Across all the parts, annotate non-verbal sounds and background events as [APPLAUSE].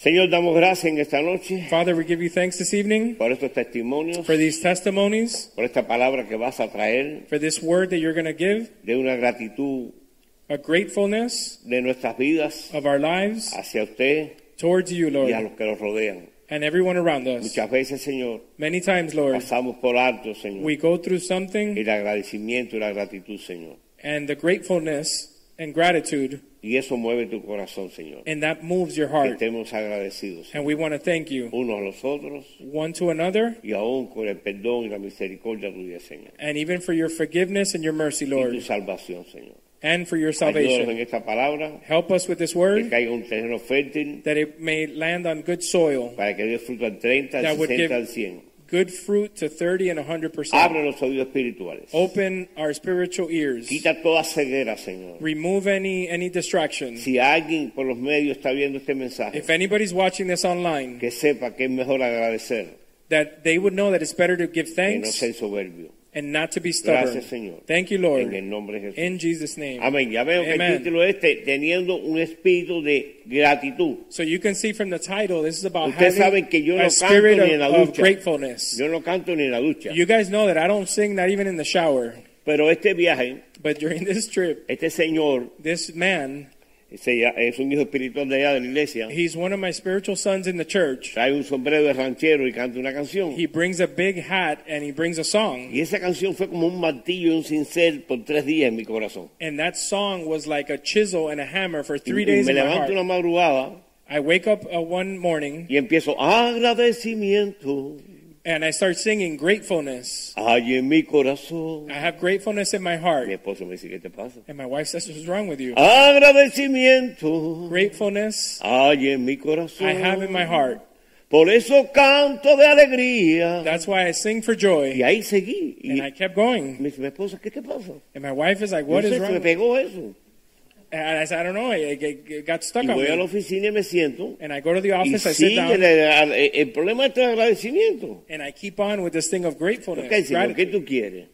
Señor, damos gracias en esta noche Father, we give you thanks this evening por estos testimonios, for these testimonies, por esta palabra que vas a traer for this word that you're going to give, de una gratitud a gratefulness de nuestras vidas of our lives hacia usted towards you, y a Lord, los que nos rodean. and everyone around us. Muchas veces, Señor, Many times, Lord, pasamos por alto, Señor, we go through something el agradecimiento y la gratitud, Señor. and the gratefulness and gratitude, Y eso mueve tu corazón, Señor. and that moves your Que heart. estemos agradecidos And we want to thank you unos a los otros one to another, y aún con el perdón y la misericordia tuya, Señor. and even for your forgiveness and your mercy, Y tu Lord, salvación, Señor. and for your Ayúdanos salvation. en esta palabra, Help us with this que word, caiga un terreno fértil that it may land on good soil, para que dé fruto al 30, al That would 60, give- al 100. Good fruit to 30 and 100%. Abre los oídos espirituales. Open our spiritual ears. Quita toda ceguera, Señor. Remove any any distractions. Si alguien por los medios está viendo este mensaje, If anybody's watching this online, que sepa que es mejor agradecer that they would know that it's better to give que no thanks ser soberbio. And not to be stubborn. Gracias, Señor. Thank you, En Lord. el nombre de Jesús. In Jesus' name. Amén. Ya veo que el Amen. título este, teniendo un espíritu de gratitud. So you can see from the title, this is about Ustedes having saben que yo no a canto spirit ni en la of, of ducha. gratefulness. Yo no canto ni en la ducha. You guys know that I don't sing, not even in the shower. Pero este viaje, But during this trip, este señor this man, se es un hijo espiritual de allá de la iglesia. he's one of my spiritual sons in the church. Trae un sombrero de ranchero y canta una canción. He brings a big hat and he brings a song. Y esa canción fue como un martillo y un cincel por tres días en mi corazón. And that song was like a chisel and a hammer for three y days me in my levanto heart. una madrugada I wake up uh, one morning y empiezo agradecimiento. And I start singing gratefulness. Hay en mi corazón. I have gratefulness in my Mi heart. esposo me dice, ¿qué te pasa? And my wife says, What's wrong with you? Agradecimiento. Gratefulness Hay en mi corazón. I have in my heart. Por eso canto de alegría. That's why I sing for Y joy. ahí seguí. And I kept going. mi esposa, ¿qué te pasa? And my wife is like, Yo What sé, is se me wrong? pegó eso. And I said, I don't know. It got stuck Y on voy a la oficina y me siento. And I go to the Y office, I sit down, el, el- el problema este de agradecimiento. and I keep on with this thing of gratefulness. Señor, ¿qué tú quieres?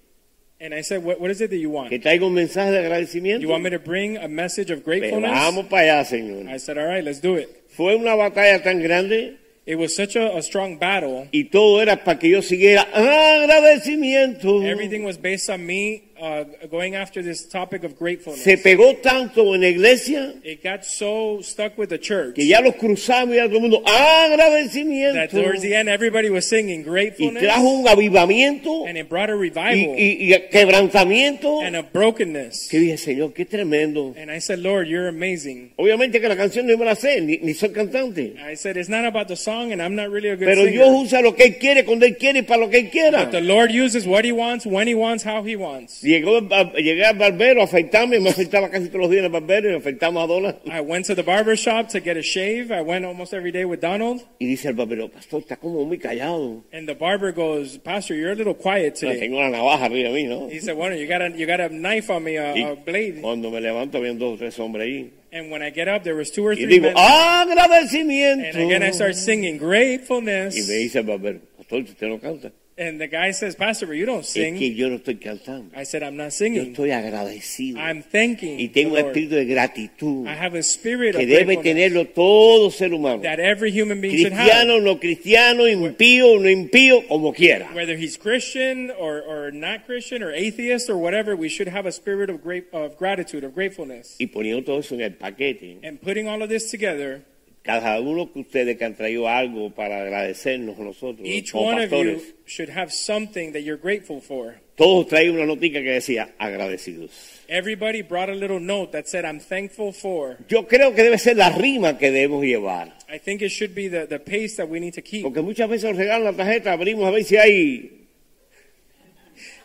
And I said, what, what is it that you want? ¿Que traiga un mensaje de agradecimiento? You want me to bring a message of Pero gratefulness? vamos para allá, Señor. I said, All right, let's do it. Fue una batalla tan grande It was such a, a strong battle. y todo era para que yo siguiera agradecimiento. Everything was based on me uh, going after this topic of gratefulness. Se pegó tanto en la iglesia It got so stuck with the church que ya los cruzamos y ya todo el mundo that towards the end everybody was singing Y gratefulness trajo un avivamiento and it brought a y, revival y- y quebrantamiento. and a brokenness. Que dije, Señor, qué tremendo. And I said, Lord, you're amazing. Obviamente que la canción no me la sé, ni, ni soy cantante. I said, it's not about the song and I'm not really a good Pero singer. Dios usa lo que Él quiere, cuando Él quiere y para lo que Él quiera. But the Lord uses what he wants, when he wants, how he wants. Llegó, llegué al barbero a afeitarme, me afeitaba casi todos los días en el barbero y me afeitamos a Dona. I went to the barber shop to get a shave. I went almost every day with Donald. Y dice el barbero, pastor, está como muy callado. And the barber goes, Pastor, you're a little quiet today. Tengo la navaja arriba de mí, ¿no? He said, Bueno, you got a, you got a knife on me, a, Y a blade. cuando me levanto, habían dos o tres hombres ahí. And when I get up, there was two or Y three digo, men. agradecimiento. And again, I start singing Y me gratefulness. dice el barbero, pastor, usted no canta. And the guy says, Pastor, but you don't Es sing. que yo no estoy cantando. I said, I'm not Yo singing. estoy agradecido. I'm thanking Y tengo un espíritu de gratitud I have a spirit que of debe tenerlo todo ser humano. that every human being should have. Cristiano, no cristiano, impío, no impío, como quiera. Whether he's Christian or, or not Christian or atheist or whatever, we should have a spirit of, great, of gratitude, of gratefulness. Y poniendo todo eso en el paquete, And putting all of this together, cada uno que ustedes que han traído algo para agradecernos nosotros, each como one of you pastores, should have something that you're grateful for. todos traían una notica que decía agradecidos. Everybody brought a little note that said, I'm thankful for. Yo creo que debe ser la rima que debemos llevar. I think it should be the, the pace that we need to keep. Porque muchas veces nos regalan la tarjeta, abrimos a ver si hay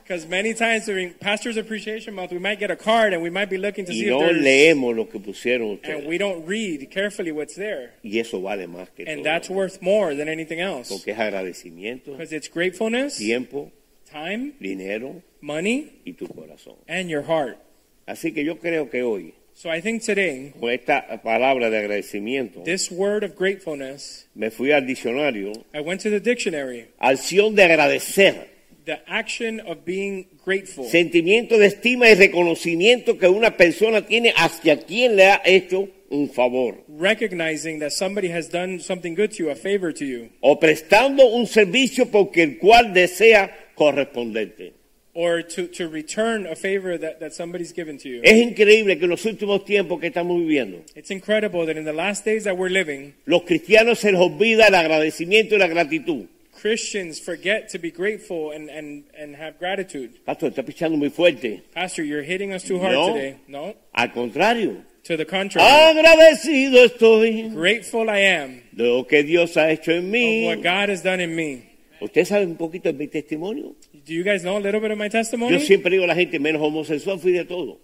Because many times during Pastor's Appreciation Month, we might get a card and we might be looking to y see no if there's, leemos lo que pusieron and we don't read carefully what's there. Y eso vale más que And todo. that's worth more than anything else. Porque es agradecimiento, Because it's gratefulness, tiempo, time, dinero money, y tu corazón. and your heart. Así que yo creo que hoy, So I think today, con esta palabra de agradecimiento, this word of gratefulness, me fui al diccionario, I went to the dictionary. acción de agradecer, The action of being grateful. sentimiento de estima y reconocimiento que una persona tiene hacia quien le ha hecho un favor, Recognizing that somebody has done something good to you, a favor to you, o prestando un servicio porque el cual desea corresponderte. or to, to return a favor that, that somebody's given to you. Es increíble que en los últimos tiempos que estamos viviendo, It's incredible that in the last days that we're living, los cristianos se les olvida el agradecimiento y la gratitud. Christians forget to be grateful and, and, and have gratitude. Pastor, está pichando muy fuerte. Pastor, you're hitting us too hard No. today. No, Al contrario, to the contrary. agradecido estoy Grateful I am de lo que Dios ha hecho en of what God has done in me. ¿Usted sabe un poquito de mi testimonio? Do you guys know a little bit of my Yo testimony? siempre digo a la gente, menos homosexual, fui de todo.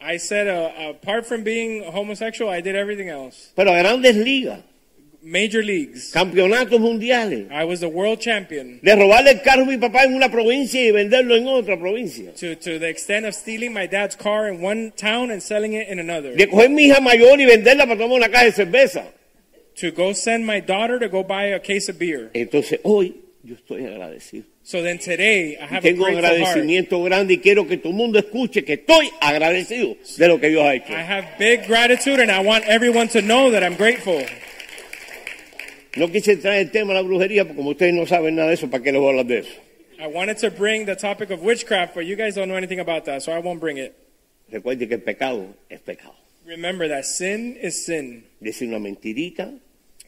I said, uh, apart from being homosexual, I did everything else. Pero a grandes ligas, Major leagues. campeonatos mundiales, I was a world champion de robarle el carro a mi papá en una provincia y venderlo en otra provincia. to, to the extent of stealing my dad's car in one town and selling it in another. De coger mi hija mayor y venderla para tomar una caja de cerveza. To go send my daughter to go buy a case of beer. Entonces hoy yo estoy agradecido. So then today, I have a Tengo un grateful heart. grande y quiero que todo el mundo escuche que estoy agradecido de lo que Dios ha hecho. I have big gratitude and I want everyone to know that I'm grateful. No quise entrar en el tema de la brujería porque como ustedes no saben nada de eso, ¿para qué les voy a hablar de eso? I wanted to bring the topic of witchcraft, but you guys don't know anything about that, so I won't bring it. Recuerde que el pecado es pecado. Remember that sin is sin. Decir una mentirita.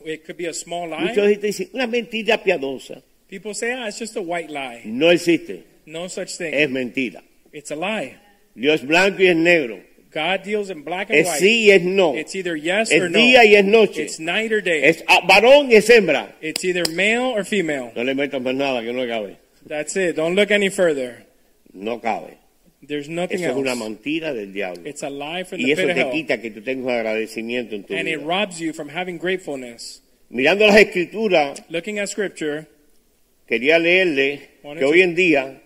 It could be a small lie. ustedes dicen, una mentira piadosa. People say, ah, it's just a white lie. No existe. No such thing. Es mentira. It's a lie. Dios blanco y es negro. God deals in black and Es white. sí y es no. It's either yes Es or no. día y es noche. It's night or day. Es varón y es hembra. It's either male or female. No le metan más nada que no cabe. That's it. Don't look any further. No cabe. There's nothing Eso es una else. mentira del diablo. It's a lie from Y the eso te quita que tú tengas agradecimiento en tu And it robs you from having gratefulness. Mirando las escrituras, Looking at scripture, quería leerle que hoy en día,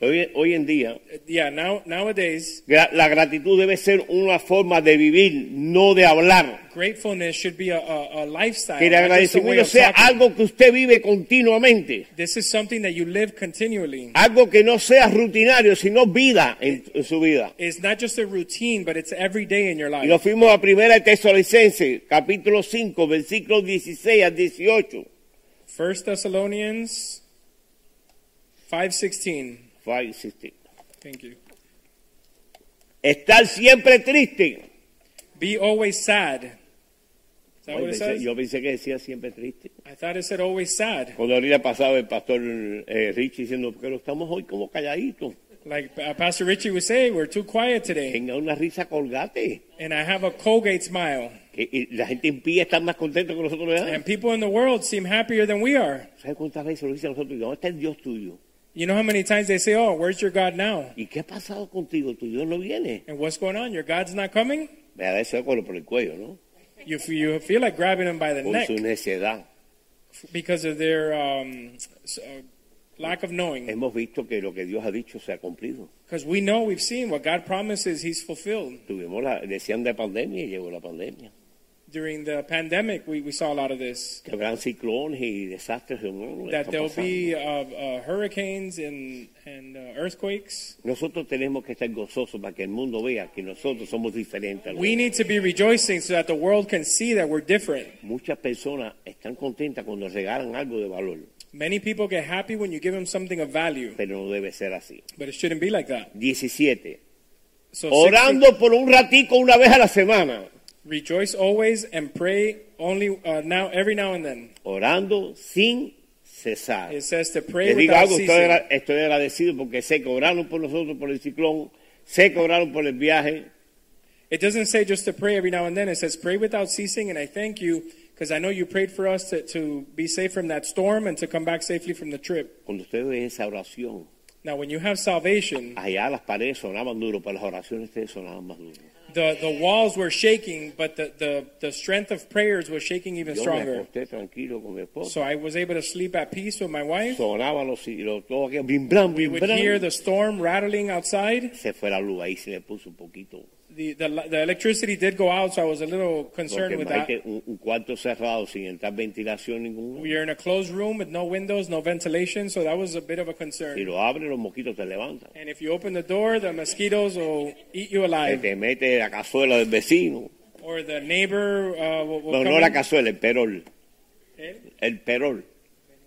hoy, hoy en día, yeah, now nowadays, la gratitud debe ser una forma de vivir, no de hablar. gratefulness should be a, a, a lifestyle. Que el agradecimiento sea talking. algo que usted vive continuamente. This is something that you live continually. Algo que no sea rutinario, sino vida en, en su vida. It's not just a routine, but it's every day in your Y nos life. fuimos a primera capítulo 5, versículos 16 a 18. First Thessalonians 5:16. 5, 16. Thank you. Estar siempre triste. Be always sad. Is that Yo what it pensé, says? yo pensé que decía siempre triste. I thought it said always sad. Cuando ahorita pasaba el pastor eh, Richie diciendo, pero estamos hoy como calladitos. Like uh, Pastor Richie would say, we're too quiet today. Tenga una risa colgate. And I have a Colgate smile. Que y la gente impía estar más contenta que nosotros. ¿verdad? And people in the world seem happier than we are. ¿Sabes cuántas veces lo dicen a nosotros? ¿Dónde está el Dios tuyo? You know how many times they say, oh, where's your God now? ¿Y qué ha pasado contigo? Tu Dios no viene. And what's going on? Your God's not coming? Me da ese por el cuello, ¿no? You, f- you feel like grabbing them by the Por neck su necedad. because of their um, s- uh, lack of knowing. Hemos visto que lo que Dios ha dicho se ha cumplido. Because we know, we've seen what God promises, He's fulfilled. Tuvimos la, decían de pandemia y llegó la pandemia. During the pandemic, we, we saw a lot of this. Que habrán ciclones y desastres. ¿no? That Está there'll be uh, uh, hurricanes and, and uh, earthquakes. Nosotros tenemos que estar gozosos para que el mundo vea que nosotros somos diferentes. We need to be rejoicing so that the world can see that we're different. Muchas personas están contentas cuando regalan algo de valor, Many people get happy when you give them something of value, pero no debe ser así. but it shouldn't be like that. 17. So, 16, Orando por un ratico una vez a la semana. Rejoice always and pray only uh, now, every now and then. Orando sin cesar. It says to pray Les digo algo, estoy, estoy agradecido porque sé que oraron por nosotros por el ciclón, sé que oraron por el viaje, It doesn't say just to pray every now and then. It says pray without ceasing, and I thank you because I know you prayed for us to, to be safe from that storm and to come back safely from the trip. cuando usted ve esa oración, Now, when you have salvation, allá las paredes sonaban duro, pero las oraciones te sonaban más duro. The, the walls were shaking, but the, the, the strength of prayers was shaking even Yo me stronger. acosté tranquilo con mi esposa. So I was able to sleep at peace with my wife. Sonaban los, todo aquello, bim, blam, We bim, would blam. hear the storm rattling outside. Se fue la luz, ahí se me puso un poquito. The, the, the electricity did go out, so I was a little concerned with that. un, un cuarto cerrado sin entrar ventilación ninguna. We are in a closed room with no windows, no ventilation, so that was a bit of a Si concern. lo abres, los mosquitos te levantan. And if you open the door, the mosquitoes will eat you alive. te mete la cazuela del vecino. Or the neighbor uh, will, will No, no la cazuela, el perol. Eh? El perol.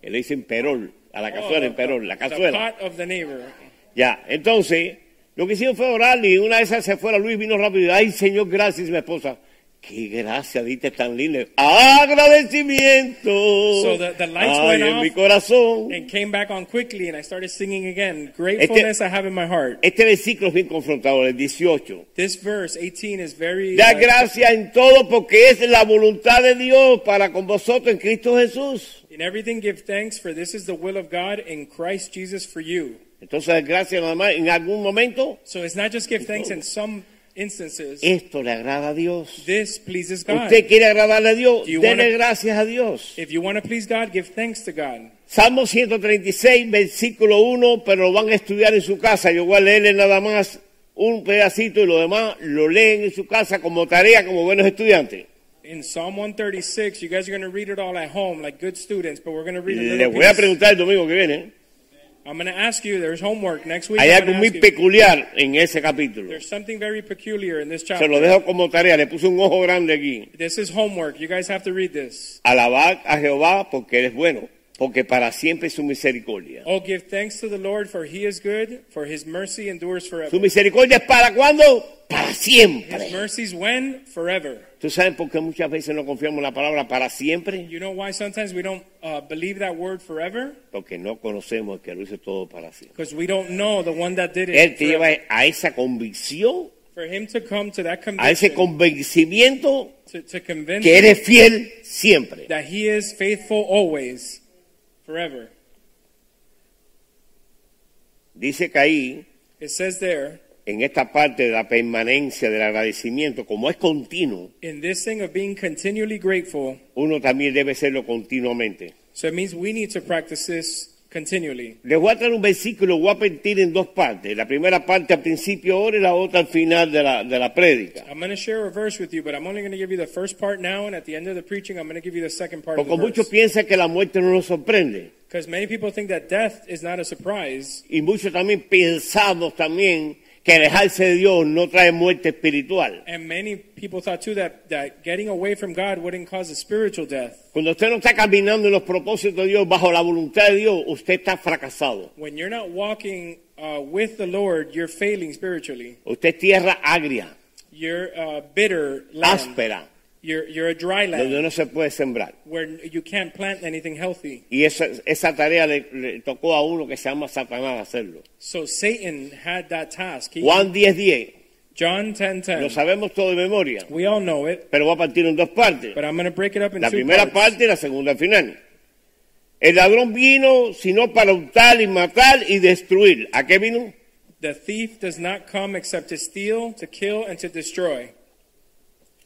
Le dicen perol. A la Oh, cazuela, the- el perol. La the cazuela. pot of the neighbor. Ya, entonces, lo que hicieron fue orar y una de esas se fue la luz y vino rápido. Ay, Señor, gracias, mi esposa. Qué gracia diste tan linda. Agradecimiento. So the- the lights Ay, went en off. mi corazón. And came back on quickly, and I started singing again. Gratefulness I have in my heart. Este versículo es bien confrontador, el 18. This verse 18 is very. Da uh, gracias en todo porque es la voluntad de Dios para con vosotros en Cristo Jesús. in everything, give thanks, for this is the will of God in Christ Jesus for you. Entonces, gracias nada más en algún momento. So it's not just give thanks in some instances. Esto le agrada a Dios. This pleases God. Usted quiere agradarle a Dios, dele gracias a Dios. If you want to please God, give thanks to God. Salmo 136, versículo 1, pero lo van a estudiar en su casa. Yo voy a leerle nada más un pedacito y lo demás lo leen en su casa como tarea, como buenos estudiantes. In Psalm 136, you guys are going to read it all at home like good students, but we're going to read a Le little voy a preguntar el domingo que viene. I'm going to ask you, there's homework next week. Hay I'm algo gonna muy ask you- peculiar en ese capítulo. There's something very peculiar in this Se lo chapter. dejo como tarea, le puse un ojo grande aquí. This is homework. You guys have to read this. Alabad a Jehová porque Él es bueno, porque para siempre es su misericordia. Oh, give thanks to the Lord, for he is good, for his mercy endures Su forever. misericordia es para cuándo? Para His siempre. mercies when? Forever. ¿Tú sabes por qué muchas veces no confiamos en la palabra para siempre? You know why sometimes we don't uh, believe that word forever? Porque no conocemos que lo hizo todo para siempre. Because we don't know the one that did Él it. te lleva forever. a esa convicción, For him to come to that a ese conviction, convencimiento to, to convince que eres fiel siempre. that he is faithful always, forever. Dice que ahí, It says there, en esta parte de la permanencia del agradecimiento, como es continuo, in this thing of being continually grateful, uno también debe serlo continuamente. so it means we need to practice this continually. Les voy a traer un versículo, lo voy a partir en dos partes. La primera parte al principio ahora y la otra al final de la, de la prédica. I'm going to share a verse with you, but I'm only going to give you the first part now, and at the end of the preaching, I'm going to give you the second part of Porque the muchos piensan que la muerte no nos sorprende. Because many people think that death is not a surprise, Y muchos también pensamos también que alejarse de Dios no trae muerte espiritual. and many people thought too that, that getting away from God wouldn't cause a spiritual death. Cuando usted no está caminando en los propósitos de Dios, bajo la voluntad de Dios, usted está fracasado. When you're not walking uh, with the Lord, you're failing spiritually. Usted es tierra agria, You're uh, bitter land. áspera, You're, you're a dry donde land no se puede sembrar. where you can't plant anything healthy. Y esa, esa tarea le, le tocó a uno que se llama Satanás hacerlo. So Satan had that task. He- Juan 10:10, 10, John 10:10. lo sabemos todo de memoria, We all know it, pero va a partir en dos partes. but I'm going to break it up in La two primera parts. parte y la segunda al final. El ladrón vino sino para hurtar y matar y destruir. ¿A qué vino? The thief does not come except to steal, to kill, and to destroy.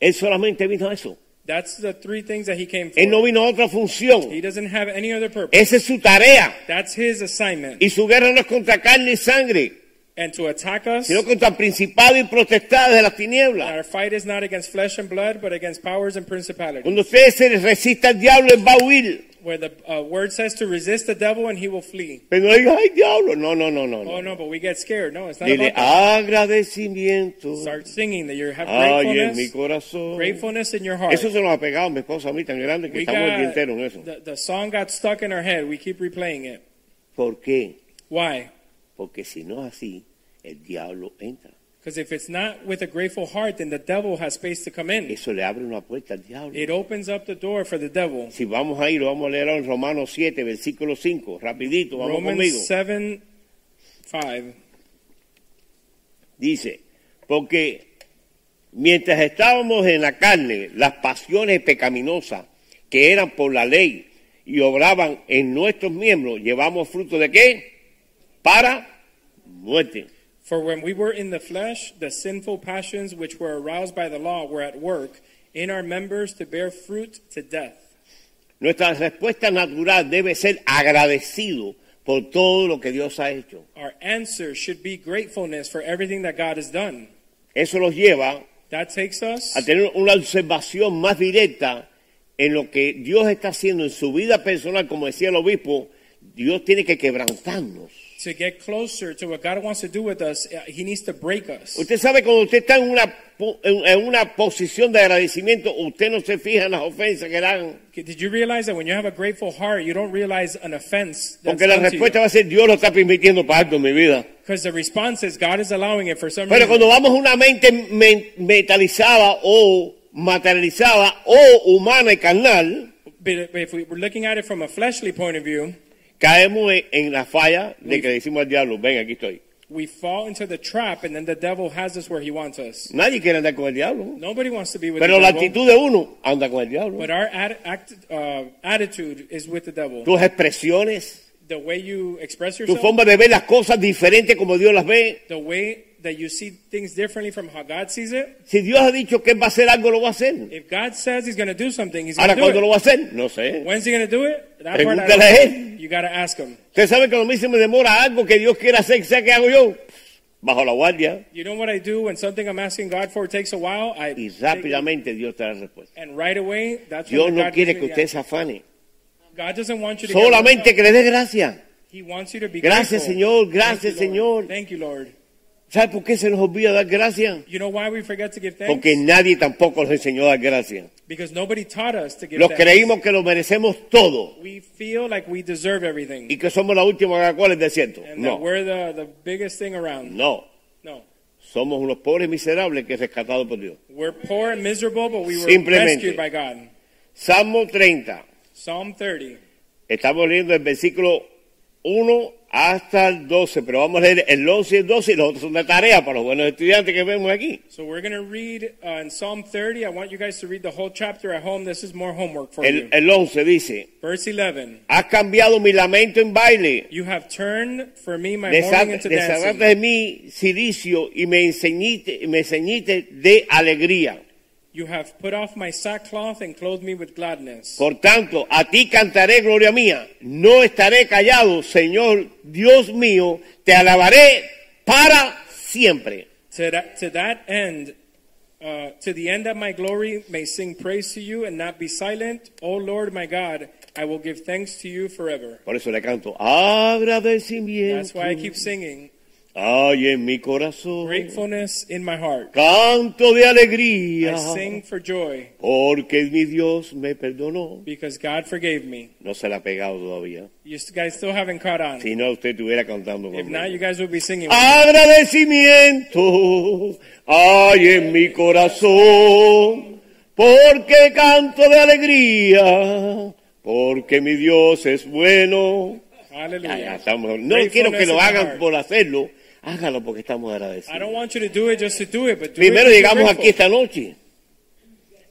Él solamente vino a eso. That's the three things that he came for. Él no vino a otra función. He doesn't have any other purpose. Esa es su tarea. That's his assignment. Y su guerra no es contra carne y sangre, And to attack us, sino contra principados y potestades de las tinieblas. our fight is not against flesh and blood, but against powers and principalities. Cuando usted se resista al diablo, él va a huir. Where the uh, word says to resist the devil and he will flee. Pero no ay, diablo. No, no, no, no. Oh no. but we get scared. No, it's not Dile, about that. agradecimiento. Start singing that you have Ay, en mi gratefulness, corazón. gratefulness in your heart. Eso se nos ha pegado mi esposa a mí tan grande que We estamos el día got, entero en eso. the, the song got stuck in our head. We keep replaying it. ¿Por qué? Why? Porque si no es así, el diablo entra. Because if it's not with a grateful heart, then the devil has space to come in. Eso le abre una puerta al diablo. It opens up the door for the devil. Si vamos a ir, lo vamos a leer en Romanos 7, versículo 5, rapidito, vamos conmigo. Romans 7 5. Dice, porque mientras estábamos en la carne, las pasiones pecaminosas que eran por la ley y obraban en nuestros miembros, llevamos fruto de qué? Para muerte. For when we were in the flesh, the sinful passions which were aroused by the law were at work in our members to bear fruit to death. Nuestra respuesta natural debe ser agradecido por todo lo que Dios ha hecho. Our answer should be gratefulness for everything that God has done. Eso nos lleva That takes us a tener una observación más directa en lo que Dios está haciendo en su vida personal, como decía el obispo, Dios tiene que quebrantarnos. To get closer to what God wants to do with us. Uh, He needs to break us. Usted sabe cuando usted está en una, en una posición de agradecimiento, usted no se fija en las ofensas que dan, Did you realize that when you have a grateful heart, you don't realize an offense that's porque la respuesta va a ser Dios lo está permitiendo para algo en mi vida. Because the response is God is allowing it for some Pero reason. cuando vamos a una mente men- metalizada o materializada o humana y carnal, But if we were looking at it from a fleshly point of view, caemos en, en la falla de que decimos al diablo, ven, aquí estoy. we fall into the trap, and then the devil has us where he wants us. Nadie quiere andar con el diablo. Nobody wants to be with Pero the la devil. actitud de uno anda con el diablo. But our ad, act, uh, attitude is with the devil. Tus expresiones, The way you express tu yourself, forma de ver las cosas diferente como Dios las ve. the way that you see things differently from how God sees it. Si Dios ha dicho que va a hacer algo, lo va a hacer. If God says He's going to do something, He's going to do ¿cuándo lo it. va a hacer? No sé. When's He going to do it? That part I Pregúntale don't a know. él. You got to ask Him. Usted sabe que a mí se me demora algo que Dios quiera hacer, ¿sabe qué hago yo? Bajo la guardia You know what I do when something I'm asking God for takes a while? I y rápidamente Dios te da la respuesta. and right away, that's Dios no God quiere que usted se afane. God doesn't want you to Solamente que le dé gracia. He wants you to be Gracias, grateful. Señor. Thank Gracias, you, Lord. Señor. Thank you, Lord. ¿Sabe por qué se nos olvida dar gracias? You know why we forget to give thanks? Porque nadie tampoco nos enseñó a dar gracias. Because nobody taught us to give Los thanks. creímos que lo merecemos todo We feel like we deserve everything. y que somos la última Coca-Cola del desierto. And that No, we're the, the biggest thing around. no. No. Somos unos pobres miserables que rescatados por Dios. We're poor and miserable, but we were Simplemente. rescued by God. Salmo 30. Psalm 30. Estamos leyendo el versículo 1 hasta el 12, pero vamos a leer el 11 y el 12 y los otros son de tarea para los buenos estudiantes que vemos aquí. So we're going to read uh, in Psalm 30. I want you guys to read the whole chapter at home. This is more homework for you. El, el 11 dice, Verse 11. has cambiado mi lamento en baile, You have turned for me my mourning into dancing. de mí silicio y me enseñiste, me ceñiste de alegría. You have put off my sackcloth and clothed me with gladness. Por tanto, a ti cantaré gloria mía. No estaré callado, Señor Dios mío, te alabaré para siempre. To that, to that end, uh, to the end that my glory may sing praise to you and not be silent, O Lord my God, I will give thanks to you forever. Por eso le canto, agradecimiento. That's why I keep singing Ay, en mi corazón. gratefulness in my heart. Canto de alegría. I sing for joy Porque mi Dios me perdonó. because God forgave me. No se la ha pegado todavía. You guys still haven't caught on. Si no, usted estuviera cantando If conmigo. not, you guys will be singing. Agradecimiento hay en mi corazón, porque canto de alegría, porque mi Dios es bueno. Ya, ya Hallelujah. estamos- no quiero que lo hagan por hacerlo, hágalo porque estamos I don't agradecidos. want you to do it just to do it, but do Primero llegamos aquí esta noche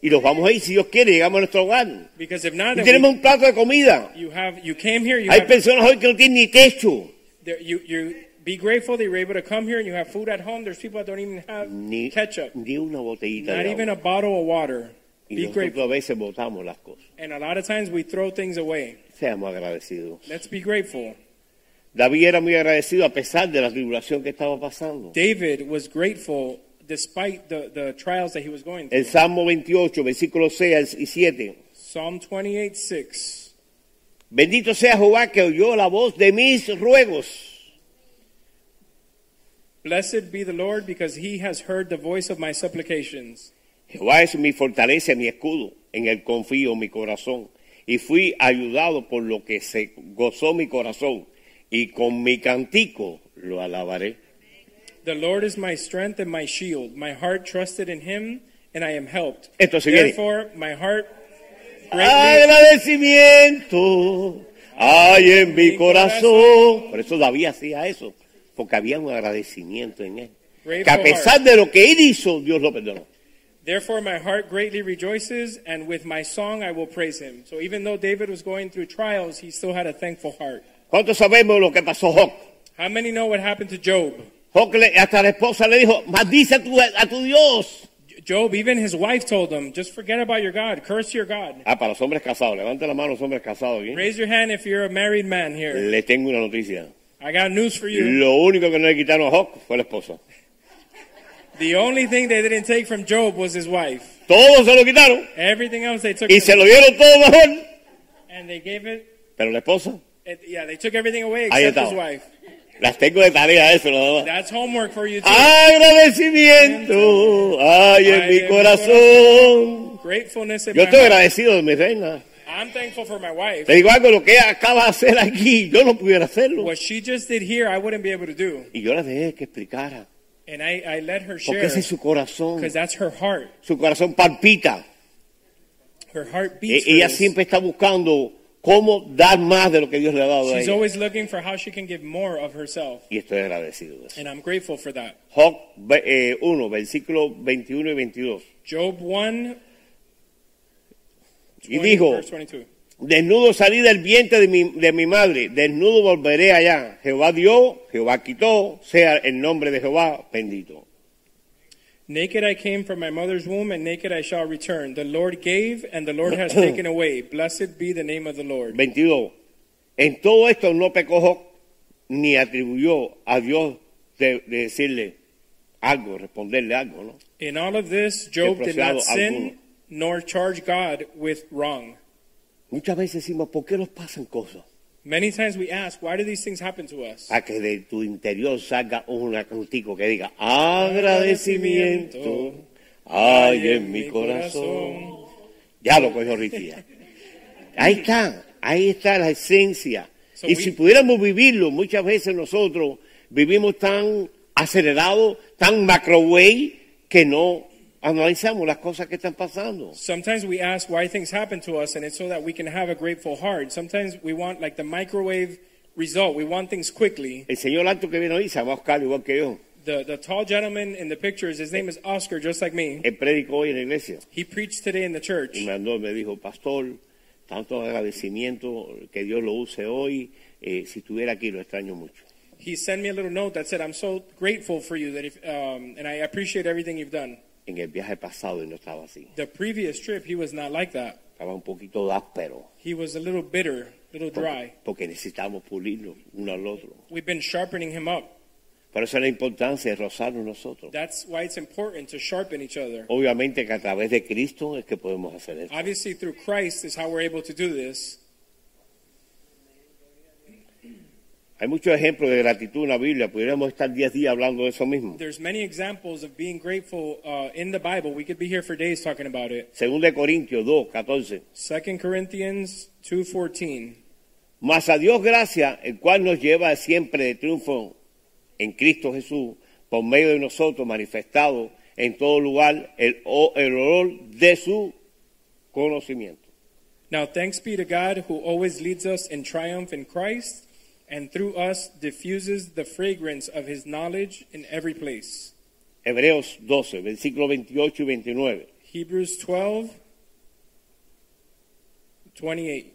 y nos vamos a ir, si Dios quiere, llegamos a nuestro hogar. If not, Y tenemos we- un plato de comida. you have you came here. You Hay have personas hoy que no tienen ni techo, there- be grateful that you're able to come here and you have food at home. There's people that don't even have ni, ketchup, ni una botellita not de even a agua. bottle of water. Y Be grateful. a veces botamos las cosas. And a lot of times we throw things away. Seamos agradecidos. Let's be grateful. David era muy agradecido a pesar de la tribulación que estaba pasando. David was grateful despite the, the trials that he was going through. El Salmo 28, versículos 6 y 7. Psalm 28 6. Bendito sea Jehová que oyó la voz de mis ruegos. Blessed be the Lord because he has heard the voice of my supplications. Jehová es mi fortaleza, mi escudo. En él confío mi corazón. Y fui ayudado por lo que se gozó mi corazón. Y con mi cantico lo alabaré. The Lord is my strength and my shield. My heart trusted in him, and I am helped. Esto se viene. Therefore, my heart Agradecimiento hay en mi corazón. Por eso David hacía eso. Porque había un agradecimiento en él. Que a pesar de lo que él hizo, Dios lo perdonó. Therefore, my heart greatly rejoices, and with my song I will praise him. So, even though David was going through trials, he still had a thankful heart. ¿Cuántos sabemos lo que pasó Job? How many know what happened to Job? Job hasta la esposa le dijo, maldice a tu, a tu Dios. Job, even his wife told him, just forget about your God, curse your God. Ah, para los hombres casados, levante la mano los hombres casados aquí. Raise your hand if you're a married man here. Le tengo una noticia. I got news for you. Lo único que no le quitaron a Job fue la esposa. The only thing they didn't take from Job was his wife. Todos se lo quitaron Everything else they took y from se lo dieron todo mejor. And they gave it, Pero la esposa, it, yeah, they took everything away Ahí except estaba. his wife. las tengo de tarea eso nada más. That's homework for you too. Agradecimiento Ay, en mi corazón. Gratefulness in Yo my estoy heart. agradecido de mi reina. I'm thankful for my wife. Te digo algo, lo que ella acaba de hacer aquí, yo no pudiera hacerlo. What she just did here, I wouldn't be able to do. Y yo la dejé que explicara. And I, I let her Porque share ese es su corazón. because that's her heart. Su corazón palpita. Her heart E- beats for ella this. siempre está buscando cómo dar más de lo que Dios le ha dado a She's ella. always looking for how she can give more of herself. Y estoy agradecido de eso. And I'm grateful for that. Job eh, 1, versículos 21 y 22. Job 1, Y 20, dijo, verse 22. desnudo salí del vientre de mi, de mi madre, desnudo volveré allá. Jehová dio, Jehová quitó, sea el nombre de Jehová bendito. Naked I came from my mother's womb, and naked I shall return. The Lord gave, and the Lord has taken [CLEARS THROAT] away. Blessed be the name of the Lord. 22. En todo esto no pecó ni atribuyó a Dios de, de decirle algo, responderle algo, ¿no? In all of this, Job did not sin, alguno. nor charge God with wrong. Muchas veces decimos, ¿por qué nos pasan cosas? Many times we ask, why do these things happen to us? A que de tu interior salga un cantico que diga, agradecimiento hay en mi corazón. Ya lo cogió Ricky. ya. Ahí está, ahí está la esencia. So y we- si pudiéramos vivirlo, muchas veces nosotros vivimos tan acelerados, tan macrowave, que no analizamos las cosas que están pasando. Sometimes we ask why things happen to us, and it's so that we can have a grateful heart. Sometimes we want like the microwave result. We want things quickly. El señor alto que viene hoy se llama Oscar, igual que yo. The, the tall gentleman in the pictures, his name is Oscar, just like me. Él predicó hoy en la iglesia. He preached today in the church. y me mandó, me dijo, pastor, tanto agradecimiento que Dios lo use hoy, eh, si estuviera aquí lo extraño mucho. He sent me a little note that said, "I'm so grateful for you that if, um, and I appreciate everything you've done." En el viaje pasado y no estaba así, The previous trip, he was not like that. estaba un poquito áspero, He was a little bitter, a little dry. porque, porque necesitamos pulirlo uno al otro. We've been sharpening him up. Por eso es la importancia de rozarnos nosotros. That's why it's important to sharpen each other. Obviamente que a través de Cristo es que podemos hacer esto. Obviously, through Christ is how we're able to do this. Hay muchos ejemplos de gratitud en la Biblia, pudiéramos estar 10 días hablando de eso mismo. There's many examples of being grateful uh, in the Bible. We could be here for days talking about it. Según de Corintios 2, 14. 2 Corinthians 2:14. Mas a Dios gracias, el cual nos lleva siempre de triunfo en Cristo Jesús, por medio de nosotros manifestado en todo lugar el, o- el olor de su conocimiento. Now thanks be to God who always leads us in triumph in Christ and through us diffuses the fragrance of his knowledge in every place. Hebreos 12, versículos 28 y 29. Hebrews 12 28.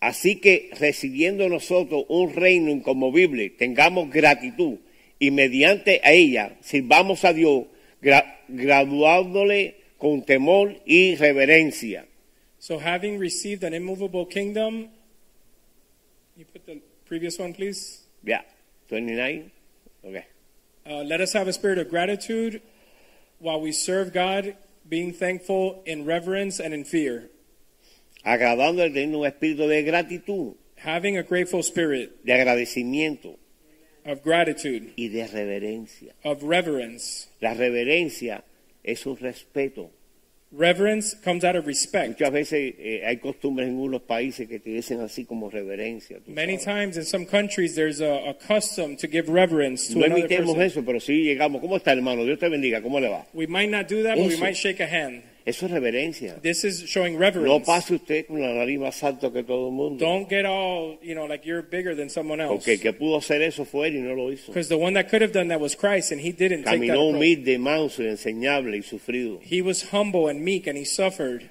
Así que recibiendo nosotros un reino inconmovible, tengamos gratitud y mediante a ella sirvamos a Dios, gra- graduándole con temor y reverencia. So having received an immovable kingdom, you put the previous one please. Yeah, 29. Okay. Uh, let us have a spirit of gratitude while we serve God, being thankful in reverence and in fear. agradando al tener un espíritu de gratitud, Having a grateful spirit de agradecimiento of gratitude, y de reverencia. of reverence. La reverencia es un respeto. Reverence comes out of respect. Muchas veces eh, hay costumbres en unos países que te dicen así como reverencia. Many times in some countries there's a, a custom to give reverence to No another imitemos person. eso, pero sí llegamos. ¿Cómo está, hermano? Dios te bendiga. ¿Cómo le va? We might not do that, but we Eso. might shake a hand. Eso es reverencia. This is showing No reverence. pase usted con la nariz más alta que todo el mundo. Don't get all, you know, like you're bigger than someone else. Porque el que pudo hacer eso fue él y no lo hizo. Because the one that could have done that was Christ, and he didn't take that Caminó approach. humilde, manso enseñable y sufrido. He was humble and meek, and he suffered.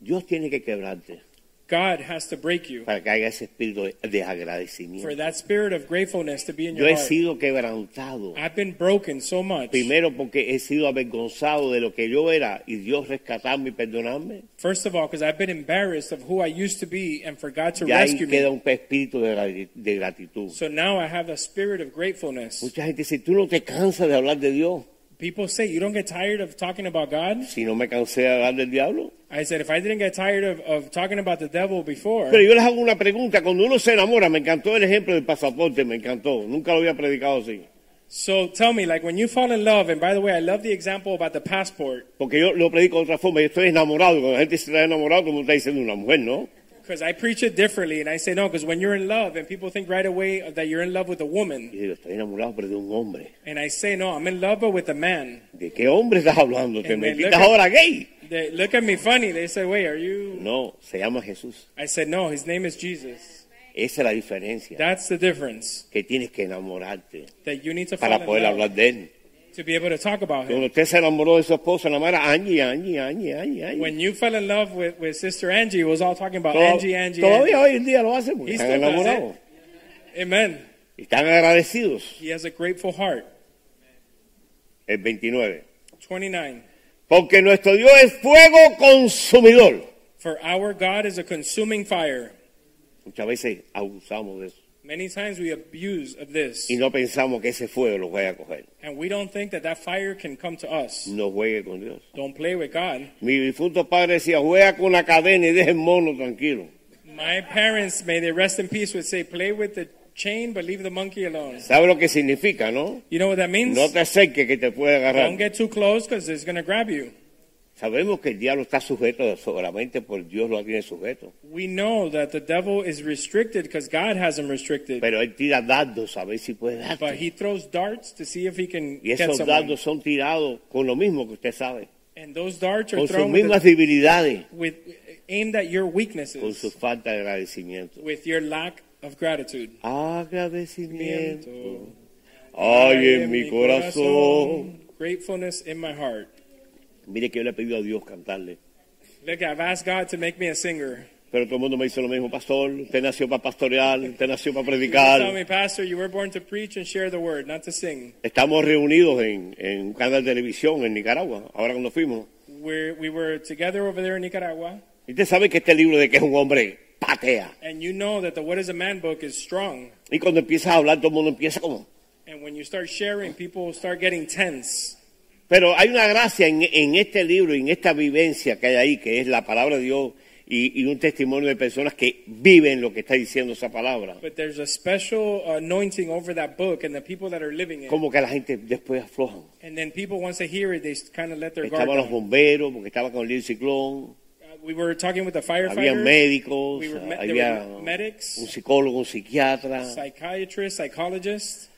Dios tiene que quebrarte. God has to break you para que haya ese espíritu de, de for agradecimiento. that spirit of gratefulness to be in Yo your he heart. sido quebrantado. I've been broken so much. Primero porque he sido avergonzado de lo que yo era y Dios rescatarme y perdonarme. First of all, because I've been embarrassed of who I used to be and for God to Y ahí rescue queda me. un espíritu de, de gratitud. So now I have a spirit of gratefulness. Mucha gente dice, tú no te cansas de hablar de Dios. People say, You don't get tired of talking about God? Si no me cansé de hablar del diablo. I said, If I didn't get tired of, of talking about the devil before, Pero yo les hago una pregunta. Cuando uno se enamora, me encantó el ejemplo del pasaporte, me encantó. Nunca lo había predicado así. so tell me, like when you fall in love, and by the way, I love the example about the passport Porque yo lo predico de otra forma. Yo estoy enamorado. Cuando la gente se está enamorado, como está diciendo una mujer, ¿no? Because I preach it differently. And I say, No, because when you're in love, and people think right away that you're in love with a woman. digo, estoy enamorado, pero de un hombre. And I say, No, I'm in love, but with a man. ¿De qué hombre estás hablando? ¿Te And they metiste look at- ahora gay? They look at me funny. They say, Wait, are you? No, se llama Jesús. I said, No, his name is Jesus. Esa es la diferencia. That's the difference. Que tienes que enamorarte That you need to para poder hablar de él. To be able to talk about him. Cuando usted se enamoró de su esposa, Angie, Angie, Angie, Angie, Angie. When you fell in love with, with Sister Angie, it was all talking about Toda- Angie, Angie, todavía Angie. hoy en día lo hacen porque He están still does enamorados. Amen. Y Están agradecidos. He has a grateful heart. El 29. 29. Porque nuestro Dios es fuego consumidor. For our God is a consuming fire. Muchas veces abusamos de eso. Many times we abuse of this. Y no pensamos que ese fuego vaya a coger. And we don't think that that fire can come to us. No juegue con Dios. Don't play with God. Mi difunto padre decía, juega con una cadena y deja el mono tranquilo. My parents, may they rest in peace, would say, play with the chain, but leave the monkey alone. ¿Sabe lo que significa, no? You know what that means? No te acerques que te puede Don't get too close because it's going to grab you. Sabemos que el diablo está sujeto solamente por Dios lo tiene sujeto. We know that the devil is restricted because God has him restricted. Pero él tira dardos a ver si puede But darte. he throws darts to see if he can Y get esos someone. dardos son tirados con lo mismo que usted sabe. And those darts are Con sus thrown with, mismas the- debilidades. with aimed at your Con weaknesses, su falta de agradecimiento. with your lack of gratitude. Agradecimiento. Ay, en mi corazón. Gratefulness in my heart. Mire que yo le he pedido a Dios cantarle. Look, I've asked God to make me a singer. Pero todo el mundo me dice lo mismo, pastor. Usted nació para pastorear, usted nació para predicar. me, Pastor, you were born to preach and share the word, not to sing. Estamos reunidos en, en un canal de televisión en Nicaragua, ahora cuando fuimos. We're, we were together over there in Nicaragua, Y usted sabe que este libro de que es un hombre patea. and you know that the What is a Man book is strong. Y cuando empiezas a hablar, todo el mundo empieza como... And when you start sharing, people start getting tense. Pero hay una gracia en, en este libro en esta vivencia que hay ahí, que es la palabra de Dios y, y un testimonio de personas que viven lo que está diciendo esa palabra. Como que la gente después aflojan. Estaban los bomberos, porque estaba con el ciclón, Uh, we were talking with the había firefighters, médicos, we were me- there había were medics, un psicólogo, un psiquiatra, psychiatrists, psychologists.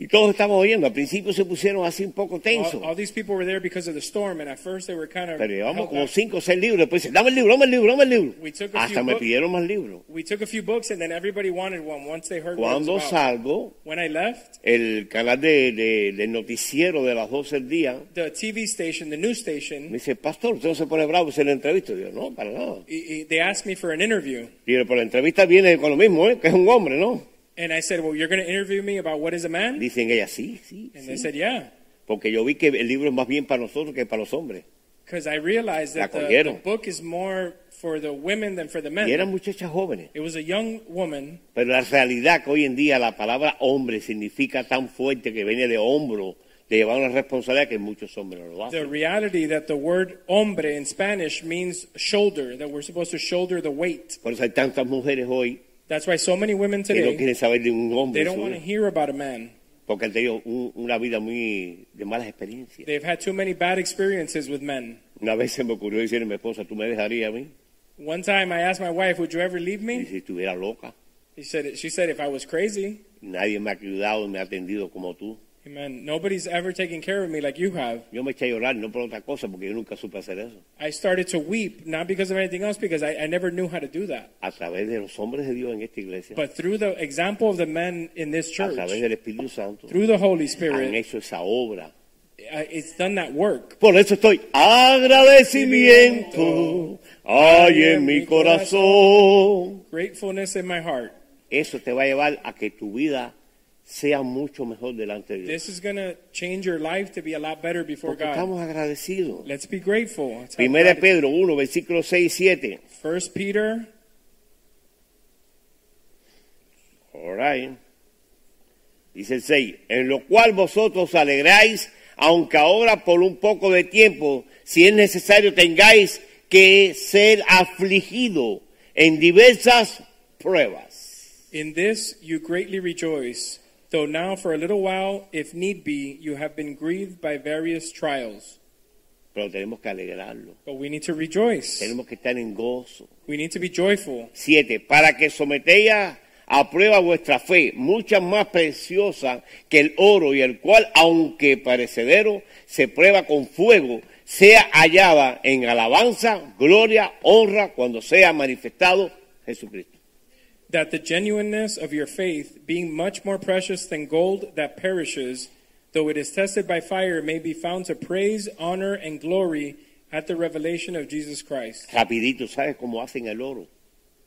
Y todos estamos oyendo. Al principio se pusieron así un poco tensos, All, all these people were there because of the storm, and at first they were kind of. pero llevamos como cinco o seis libros. Después dicen, dame el libro, dame el libro, dame el libro. We took a Hasta few me books. pidieron más libros. We took a few books, and then everybody wanted one once they heard Cuando salgo, When I left, el canal de, de- del noticiero de las 12 del día the TV station, the news me station, dice, pastor, usted no se pone bravo si la entrevista. Digo, no, para nada. they asked me for an interview. Digo, pero la entrevista viene con lo mismo, ¿eh? que es un hombre, ¿no? And I said, Well, you're going to interview me about what is a man? Dicen ellas, sí, sí, And sí. they said, Yeah. Porque yo vi que el libro es más bien para nosotros que para los hombres. Because I realized that the, the book is more for the women than for the men. Y eran muchachas jóvenes. It was a young woman, Pero la realidad que hoy en día la palabra hombre significa tan fuerte que viene de hombro, de llevar una responsabilidad que muchos hombres no lo the hacen. reality that the word hombre in Spanish means shoulder, that we're supposed to shoulder the weight. Por eso hay tantas mujeres hoy That's why so many women que no today, quieren saber de un hombre, they don't want to hear about a man. porque han tenido un- una vida muy de malas experiencias. They've had too many bad experiences with men. Una vez se me ocurrió decirle a mi esposa, ¿tú me dejarías a mí? One time I asked my wife, would you ever leave Y me? si estuviera loca, He said, she said, if I was crazy, nadie me ha cuidado y me ha atendido como tú. Amen, nobody's ever taken care of me like you have. Yo me eché a llorar, no por otra cosa, porque yo nunca supe hacer eso. I started to weep, not because of anything else, because I, I never knew how to do that. A través de los hombres de Dios en esta iglesia, But through the example of the men in this a church, través del Espíritu Santo, through the Holy han Spirit, hecho esa obra. uh, it's done that work. Por eso estoy agradecimiento, hay en mi corazón. Gratefulness in my heart. Eso te va a llevar a que tu vida sea mucho mejor delante de Dios. This is going to change your life to be a lot better before Porque God. estamos agradecidos. Let's be grateful. Primera. Pedro 1, versículos 6 y 7. First Peter All right. Dice el 6, en lo cual vosotros os alegráis, aunque ahora por un poco de tiempo, si es necesario, tengáis que ser afligido en diversas pruebas. In this you greatly rejoice, though now for a little while, if need be, you have been grieved by various trials. Pero tenemos que alegrarlo. But we need to rejoice. Tenemos que estar en gozo. We need to be joyful. 7. Para que sometéis a prueba vuestra fe, mucha más preciosa que el oro, y el cual, aunque parecedero, se prueba con fuego, sea hallada en alabanza, gloria, honra, cuando sea manifestado Jesucristo. That the genuineness of your faith, being much more precious than gold that perishes, though it is tested by fire, may be found to praise, honor, and glory at the revelation of Jesus Christ. Rapidito, ¿sabes cómo hacen el oro?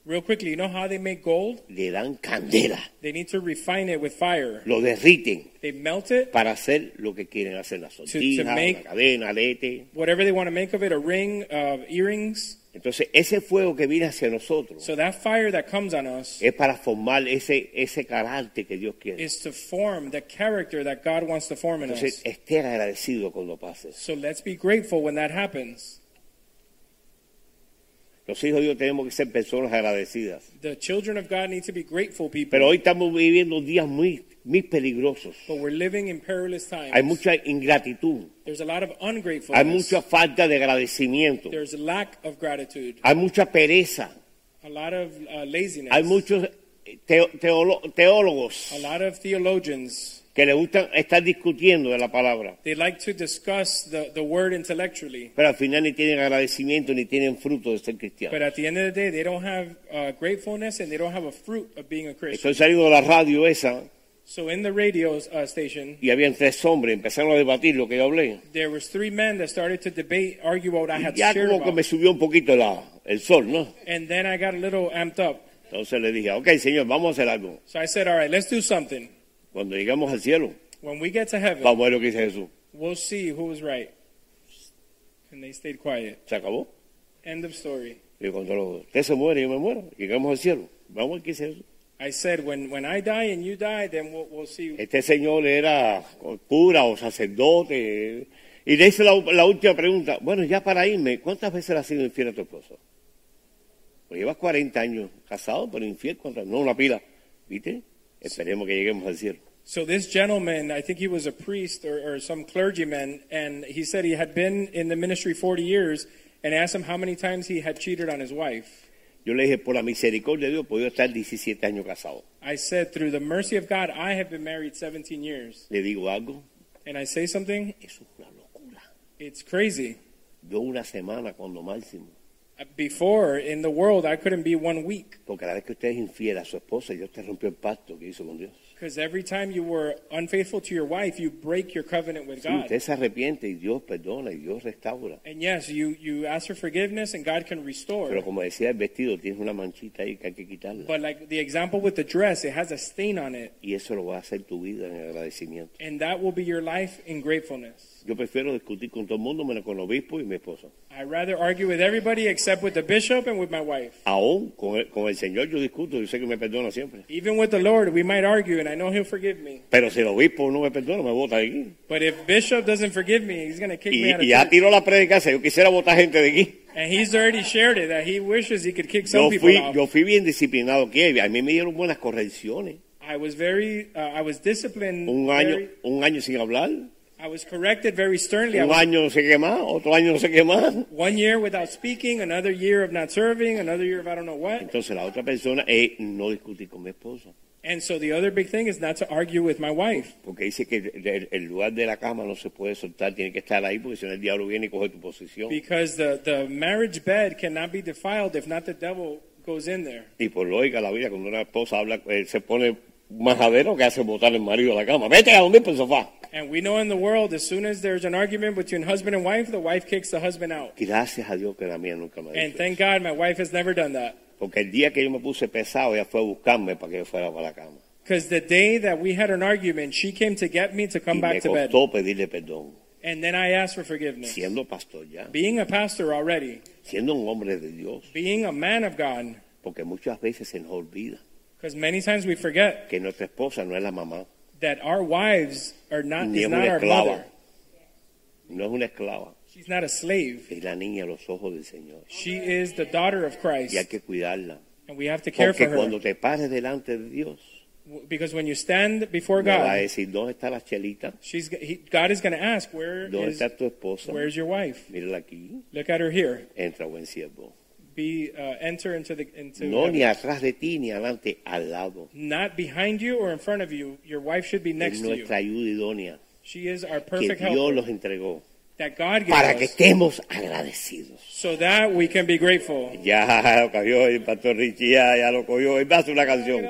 Real quickly, you know how they make gold? Le dan candela, They need to refine it with fire. lo derriten They melt it, para hacer lo que quieren hacer, la sortija, make- la cadena, arete. whatever they want to make of it, a ring, uh, earrings. Entonces, ese fuego que viene hacia nosotros So that fire that comes on us es para formar ese, ese carácter que Dios quiere. is to form the character that God wants to form in Entonces, us. esté agradecido cuando pase. So let's be grateful when that happens. Los hijos de Dios tenemos que ser personas agradecidas. The children of God need to be grateful people. Pero hoy estamos viviendo días muy, muy peligrosos. But we're living in perilous times. Hay mucha ingratitud, There's a lot of hay ungratefulness. mucha falta de agradecimiento, There's a lack of gratitude. hay mucha pereza, A lot of uh, laziness. hay muchos teo- teolo- teólogos a lot of theologians. que les gusta estar discutiendo de la palabra, They like to discuss the, the word intellectually. pero al final ni tienen agradecimiento ni tienen fruto de ser But cristianos. at the end of the day, they don't have uh, gratefulness and they don't have a fruit of being a Christian. Estoy saliendo de la radio esa So in the radio uh, station, y habían tres hombres, empezaron a debatir lo que yo hablé. there was three men that started to debate, argue what I had Ya shared como que me subió un poquito la- el sol, ¿no? And then I got a little amped up. Entonces le dije, ok, señor, vamos a hacer algo. So I said, all right, let's do something. Cuando llegamos al cielo, When we get to heaven, vamos a ver lo que dice Jesús. we'll see who was right. And they stayed quiet. Se acabó. End of story. Y cuando lo- usted se muere, yo me muero. Llegamos al cielo. Vamos a ver qué dice Jesús. I said, when, when I die and you die, then we'll, we'll see. Este señor era cura o sacerdote. Y le hice la, la última pregunta. Bueno, ya para irme, ¿cuántas veces le has sido infiel a tu esposo? Pues llevas 40 años casado, pero infiel, ¿cuántas? No, una pila. ¿Viste? Esperemos que lleguemos al cielo. So this gentleman, I think he was a priest or, or some clergyman, and he said he had been in the ministry 40 years, and asked him how many times he had cheated on his wife. Yo le dije, por la misericordia de Dios, podido estar 17 años casado. I said, through the mercy of God, I have been married 17 years. Le digo algo, And I say something, eso es una locura. it's crazy. Yo una semana cuando máximo. Before, in the world, I couldn't be one week. Porque cada vez que usted es infiel a su esposa, Dios te rompió el pacto que hizo con Dios. Because every time you were unfaithful to your wife, you break your covenant with Sí, God. usted se arrepiente y Dios perdona y Dios restaura. And yes, you, you ask for forgiveness and God can restore. Pero como decía el vestido, tiene una manchita ahí que hay que quitarla. But like the example with the dress, it has a stain on it. Y eso lo va a hacer tu vida en agradecimiento. And that will be your life in gratefulness. Yo prefiero discutir con todo el mundo, menos con el obispo y mi esposa. I rather argue with everybody except with the bishop and with my wife. Aún con el, con el Señor yo discuto, yo sé que me perdona siempre. Even with the Lord, we might argue, and I know He'll forgive me. Pero si el obispo no me perdona, me bota de aquí. But if Bishop doesn't forgive me, he's going to kick me out of y ya church. tiró la predicación, yo quisiera votar gente de aquí. And he's already shared it that he wishes he could kick some Yo people fui, out. yo fui bien disciplinado aquí, a mí me dieron buenas correcciones. I was very, uh, I was disciplined. Un año, very- un año sin hablar, I was corrected very sternly. I un was año no sé qué más, otro año no sé qué más. one year without speaking, another year of not serving, another year of I don't know what. Entonces la otra persona es no discutir con mi esposa. And so the other big thing is not to argue with my wife. Porque dice que el, el lugar de la cama no se puede soltar, tiene que estar ahí porque si no el diablo viene y coge tu posición. Because the, the marriage bed cannot be defiled if not the devil goes in there. Y por lógica la vida, cuando una esposa habla, eh, se pone majadero que hace botar el marido a la cama. Vete a dormir por el sofá. And we know in the world, as soon as there's an argument between husband and wife, the wife kicks the husband out. Gracias a Dios que la mía nunca me ha And thank. God my wife has never done that. Porque el día que yo me puse pesado, ella fue a buscarme para que yo fuera para la cama. Because the day that we had an argument, she came to get me to come y me back to bed. costó pedirle perdón. And then I asked for forgiveness. Siendo pastor ya, Being a pastor already, siendo un hombre de Dios. being a man of God, Porque muchas veces se nos olvida because many times we forget que nuestra esposa no es la mamá, that our wives are not, ni is not our mother. No es una esclava, She's not a slave. es la niña a los ojos del Señor. She is the daughter of Y hay Christ. que cuidarla. And we have to care Porque for her. cuando te pares delante de Dios, Because when you stand before me va a God, decir, ¿dónde está la chelita? she's, he, God is going to ask, Where ¿Dónde is, está tu esposa? where's your wife? Mírala aquí. Look at her here. Entra buen siervo. Be, uh, enter into the, into No heaven. ni atrás de ti ni adelante, al lado. not behind you or in front of you. Your wife should be Es next to you. nuestra ayuda idónea She is our que perfect Dios helper los entregó God para que estemos agradecidos. so that we can be grateful. Ya lo cogió el pastor Richie, ya, ya lo cogió. Él va a hacer una canción.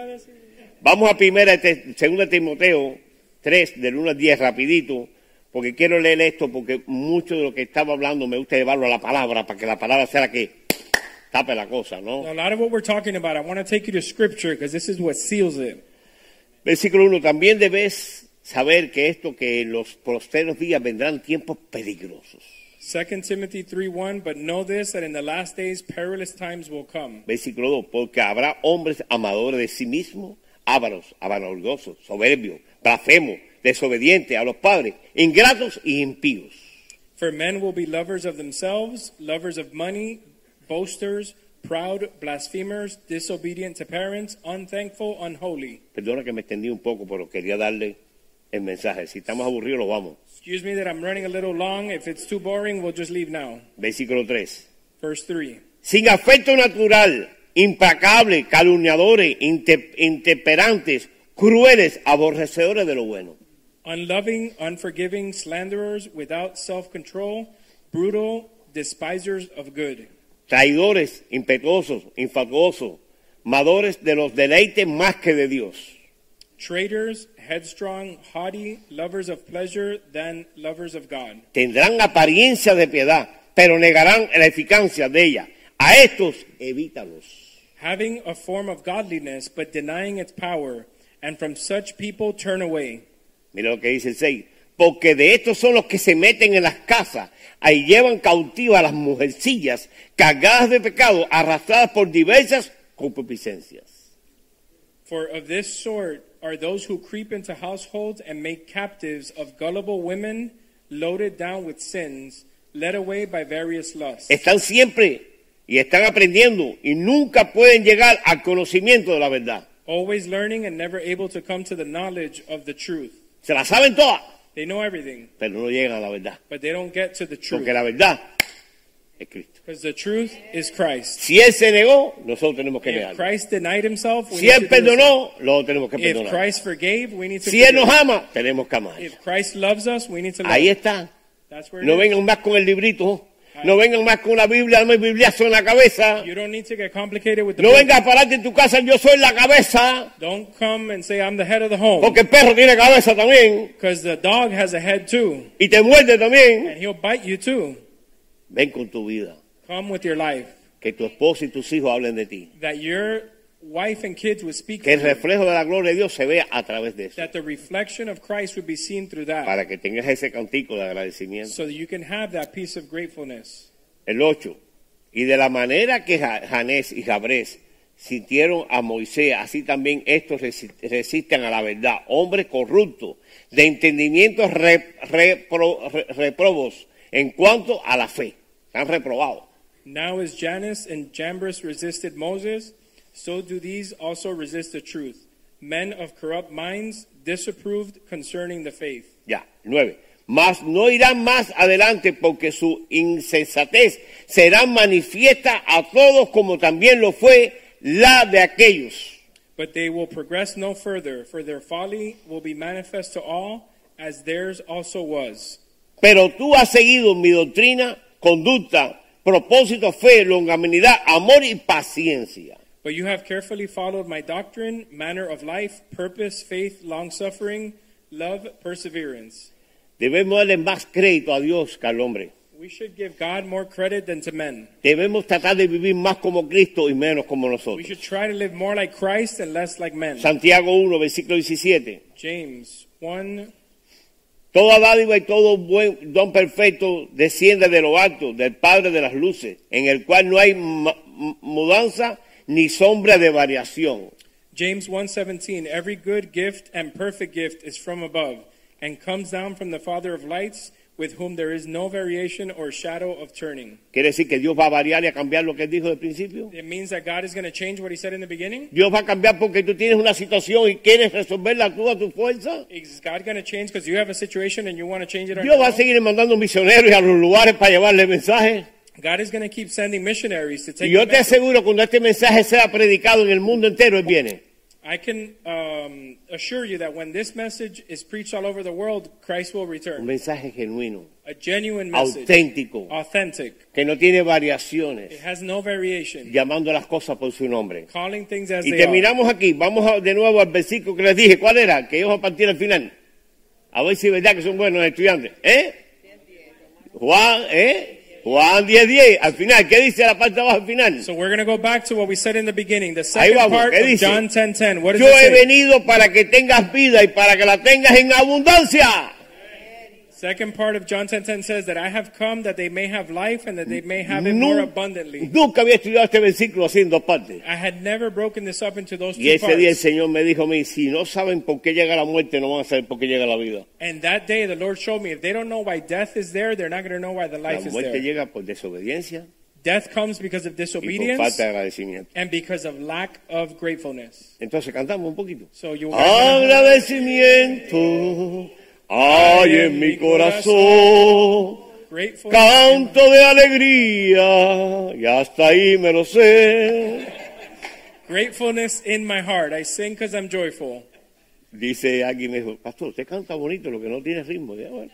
Vamos a primera, segunda Timoteo 3, del 1 al 10, rapidito, porque quiero leer esto, porque mucho de lo que estaba hablando me gusta llevarlo a la palabra, para que la palabra sea la que tape la cosa, ¿no? A lot of what we're talking about, I want to take you to scripture because this is what seals it. Versículo 1, también debes saber que esto, que en los posteros días vendrán tiempos peligrosos. 2 Timothy 3:1, but know this that in the last days perilous times will come. Versículo 2, porque habrá hombres amadores de sí mismos, ávaros, avarorgosos, soberbios, blasfemos, desobedientes a los padres, ingratos y impíos. For men will be lovers of themselves, lovers of money, boasters, proud, blasphemers, disobedient to parents, unthankful, unholy. Perdona que me extendí un poco, pero quería darle el mensaje. Si estamos aburridos, lo vamos. Excuse me that I'm running a little long. If it's too boring, we'll just leave now. Versículo 3. Verse 3. Sin afecto natural, implacables, calumniadores, inte- intemperantes, crueles, aborrecedores de lo bueno. Unloving, unforgiving, slanderers, without self control, brutal, despisers of good, traidores, impetuosos, infatuosos, madores de los deleites más que de Dios, traitors, headstrong, haughty, lovers of pleasure than lovers of God. tendrán apariencia de piedad, pero negarán la eficacia de ella. A estos evítalos. Having a form of godliness, but denying its power, and from such people turn away. Mira lo que dice el 6. Porque de estos son los que se meten en las casas, ahí llevan cautivas a las mujercillas, cargadas de pecado, arrastradas por diversas concupiscencias. For of this sort are those who creep into households and make captives of gullible women, loaded down with sins, led away by various lusts. Están siempre y están aprendiendo y nunca pueden llegar al conocimiento de la verdad. always learning and never able to come to the knowledge of the truth. Se la saben todas, They know everything, pero no llegan a la verdad. but they don't get to the truth. Porque la verdad es Cristo. Because the truth is Christ. Si Él se negó, nosotros tenemos que If negarlo. Christ denied himself, we Si Él perdonó, nosotros tenemos que If perdonar. Christ forgave, we need to Si Él nos ama, tenemos que amar. If Christ loves us, we need to love. Ahí está. No vengan más con el librito. No vengan más con una Biblia, dame bibliazo en la cabeza. You don't need to get complicated with the No vengas a pararte en tu casa, yo soy la cabeza. Don't come and say I'm the head of the home. Porque el perro tiene cabeza también. The dog has a head too, Y te muerde también. and he'll bite you too. Ven con tu vida. Come with your life. Que tu esposo y tus hijos hablen de ti. That your wife and kids would speak Que el reflejo de la gloria de Dios se vea a través de eso. That the reflection of Christ would be seen through that. Para que tengas ese cantico de agradecimiento. So that you can have that piece of gratefulness. El 8. Y de la manera que Ja- Janés y Jabrés sintieron a Moisés, así también estos resi- resisten a la verdad. Hombres corruptos, de entendimientos re- repro- re- reprobos en cuanto a la fe. Están reprobados. Now as Janus and Jambres resisted Moses, so do these also resist the truth. Men of corrupt minds, disapproved concerning the faith. Ya. 9. Mas no irán más adelante porque su insensatez será manifiesta a todos como también lo fue la de aquellos. But they will progress no further, for their folly will be manifest to all, as theirs also was. Pero tú has seguido mi doctrina, conducta, propósito, fe, longanimidad, amor y paciencia. But you have carefully followed my doctrine, manner of life, purpose, faith, long suffering, love, perseverance. Debemos darle más crédito a Dios que al hombre. We should give God more credit than to men. Debemos tratar de vivir más como Cristo y menos como We nosotros. should try to live more like Christ and less like men. Santiago 1, versículo 17. James 1 Toda dádiva y todo buen don perfecto desciende de lo alto, del Padre de las luces, en el cual no hay mudanza ni sombra de variación. James 1:17 Every good gift and perfect gift is from above and comes down from the Father of lights with whom there is no variation or shadow of turning. Quiere decir que Dios va a variar y a cambiar lo que él dijo al principio. It means that God is going to change what he said in the beginning. Dios va a cambiar porque tú tienes una situación y quieres resolverla tú a tu fuerza. Is God going to change because you have a situation and you want to change it Dios va a seguir mandando misioneros a los lugares para llevarle mensajes. God is going to keep sending missionaries to take Y yo te aseguro cuando este mensaje sea predicado en el mundo entero, él viene. I can um, assure you that when this message is preached all over the world, Christ will Un return. mensaje genuino, A genuine message, auténtico, authentic. que no tiene It variaciones, has no variation. llamando las cosas por su nombre. Calling things as Y they are. terminamos aquí. Vamos a- de nuevo al versículo que les dije. ¿Cuál era? Que íbamos a partir al final. A ver si es verdad que son buenos estudiantes. ¿Eh? Juan, ¿eh? Juan 10, 10. Al final, ¿qué dice la parte de abajo al final? So we're going to go back to what we said in the beginning. The second vamos, part ¿qué of? John 10:10. What does Yo it he say? venido para que tengas vida y para que la tengas en abundancia. Second part of John 10:10 says that I have come that they may have life and that they may have it more abundantly. nunca había estudiado este versículo así en dos partes. I had never broken this up into those Y two ese día el parts. Señor me dijo a mí, si no saben por qué llega la muerte, no van a saber por qué llega la vida. And that day the Lord showed me if they don't know why death is there, they're not going to know why the La life is muerte there. llega por desobediencia Death comes because of y por disobedience falta de agradecimiento. and because of lack of gratefulness. Entonces cantamos un poquito. So you Agradecimiento hay en mi corazón, canto de alegría y hasta ahí me lo sé. gratefulness in my heart. I sing because I'm joyful. Dice alguien me dijo, pastor, usted canta bonito, lo que no tiene ritmo. Ya, bueno.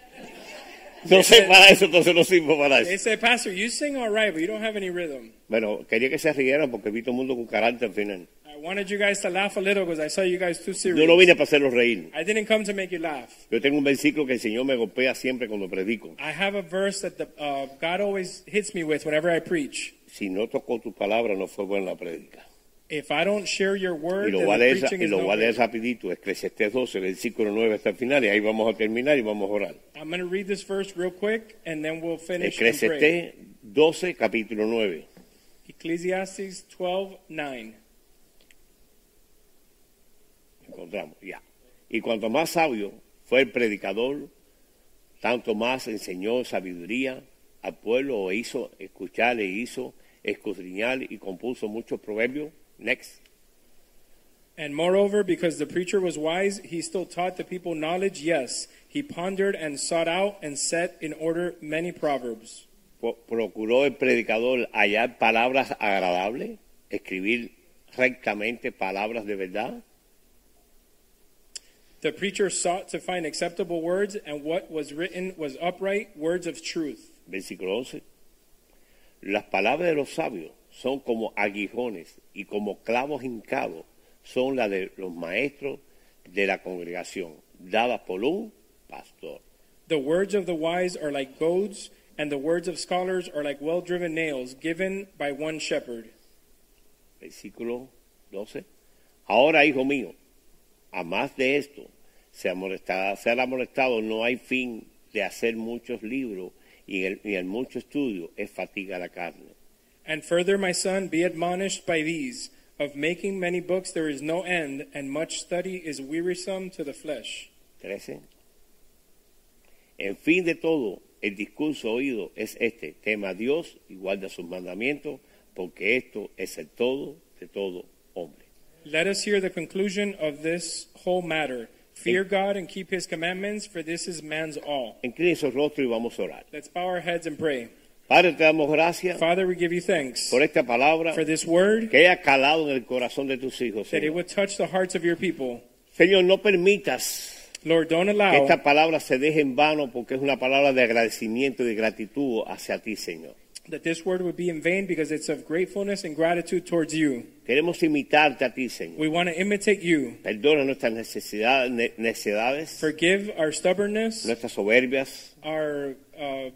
No sé para eso, entonces no sirvo para They eso. say, Pastor, you sing all right, but you don't have any rhythm. Bueno, quería que se rieran porque vi todo el mundo con carácter al final. I wanted you guys to laugh a little because I saw you guys too Yo serious. no vine para hacerlos reír. I didn't come to make you laugh. Yo tengo un versículo que el Señor me golpea siempre cuando predico. I have a verse that the, uh, God always hits me with whenever I preach. Si no tocó tu palabra, no fue buena la prédica. If I don't share your Y word, lo then voy a the leer, preaching y lo no voy a leer rapidito, Eclesiastés 12, versículo 9 hasta el final, y ahí vamos a terminar y vamos a orar. I'm going to read this verse real quick, and then we'll finish. Eclesiastés 12, capítulo 9. Ecclesiastes 12, 9. Encontramos, ya. Y cuanto más sabio fue el predicador, tanto más enseñó sabiduría al pueblo, o hizo escuchar, e hizo escudriñar y compuso muchos proverbios. Next. And moreover, because the preacher was wise, he still taught the people knowledge. Yes, he pondered and sought out and set in order many proverbs. Pro- Procuró el predicador hallar palabras agradables, escribir rectamente palabras de verdad. The preacher sought to find acceptable words, and what was written was upright, words of truth. Versículo 11. Las palabras de los sabios son como aguijones y como clavos hincados son las de los maestros de la congregación, dadas por un pastor. The words of the wise are like goads, and the words of scholars are like well driven nails given by one shepherd. Versículo 12. Ahora, hijo mío, a más de esto, se molestado, será molestado, no hay fin de hacer muchos libros y el, y en mucho estudio es fatiga la carne. And further, my son, be admonished by these. Of making many books there is no end, and much study is wearisome to the flesh. 13. En fin de todo, el discurso oído es este, tema a Dios y guarda sus mandamientos, porque esto es el todo de todo. Let us hear the conclusion of this whole matter. Fear God and keep his commandments, for this is man's all. Incline su rostro y vamos a orar. Let's bow our heads and pray. Padre, te damos gracias Father, we give you thanks por esta palabra for this word, que haya calado en el corazón de tus hijos. that it Señor, would touch the hearts of your people. Señor no permitas Lord, don't que allow esta palabra se deje en vano porque es una palabra de agradecimiento y de gratitud hacia ti, Señor. That this word would be in vain because it's of gratefulness and gratitude towards you. Queremos imitarte a ti, Señor. We want to imitate you. Perdona nuestras necesidades, ne- necedades, Forgive our stubbornness, nuestras soberbias, our uh,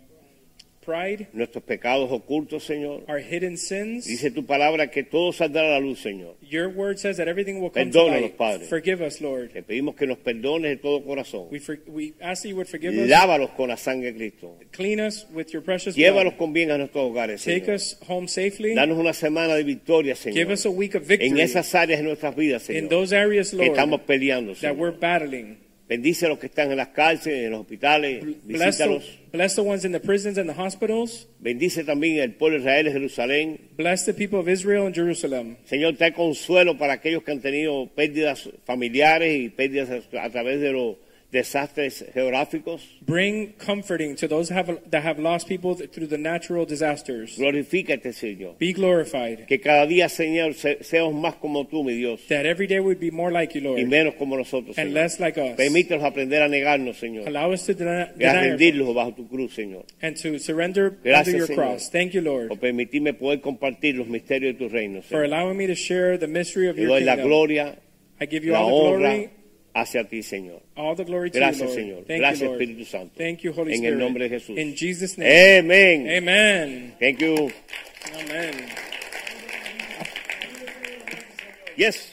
pride, nuestros pecados ocultos, Señor. our hidden sins. Dice tu palabra que todo saldrá a la luz, Señor. Your word says that everything will come to light. Padre. Forgive us, Lord. Te pedimos que nos perdones de todo corazón. We, for, we ask that you would forgive us. Lávalos con la sangre de Cristo. Clean us with your precious Llévalos blood. con bien a nuestros hogares, Take Señor. us home safely. Danos una semana de victoria, Give Señor. us a week of En victory esas áreas de nuestras vidas, in Señor. those areas, Que Lord, estamos peleando, that we're Señor. battling. Bendice a los que están en las cárceles, en los hospitales. Bless the, Visítalos. bless the ones in the prisons and the hospitals. Bendice también al pueblo de Israel de Jerusalén. Bless the people of Israel and Jerusalem. Señor, trae consuelo para aquellos que han tenido pérdidas familiares y pérdidas a través de los desastres geográficos. Bring comforting to those have, that have lost people through the natural disasters. Glorifícate, Señor. Be glorified. Que cada día, Señor, se- seamos más como tú, mi Dios, That every day would be more like you, y Lord, menos como nosotros, and Señor. less like us. Aprender a negarnos, Señor, Allow us to deny, y a deny rendirlos bajo tu cruz, Señor. and to surrender Gracias, under your Señor. cross. Thank you, Lord, Por permitirme poder compartir los misterios de tu reino, for allowing me to share the mystery of Te your doy la kingdom. gloria, I give you la all the honra glory, hacia ti, Señor. all the glory to Gracias, you, Lord. Señor. Thank Gracias, you, Lord. Espíritu Santo. Thank you, Holy En el Spirit. nombre de Jesús. In Jesus' name. Amén. Amen. Thank you. Amen. Yes.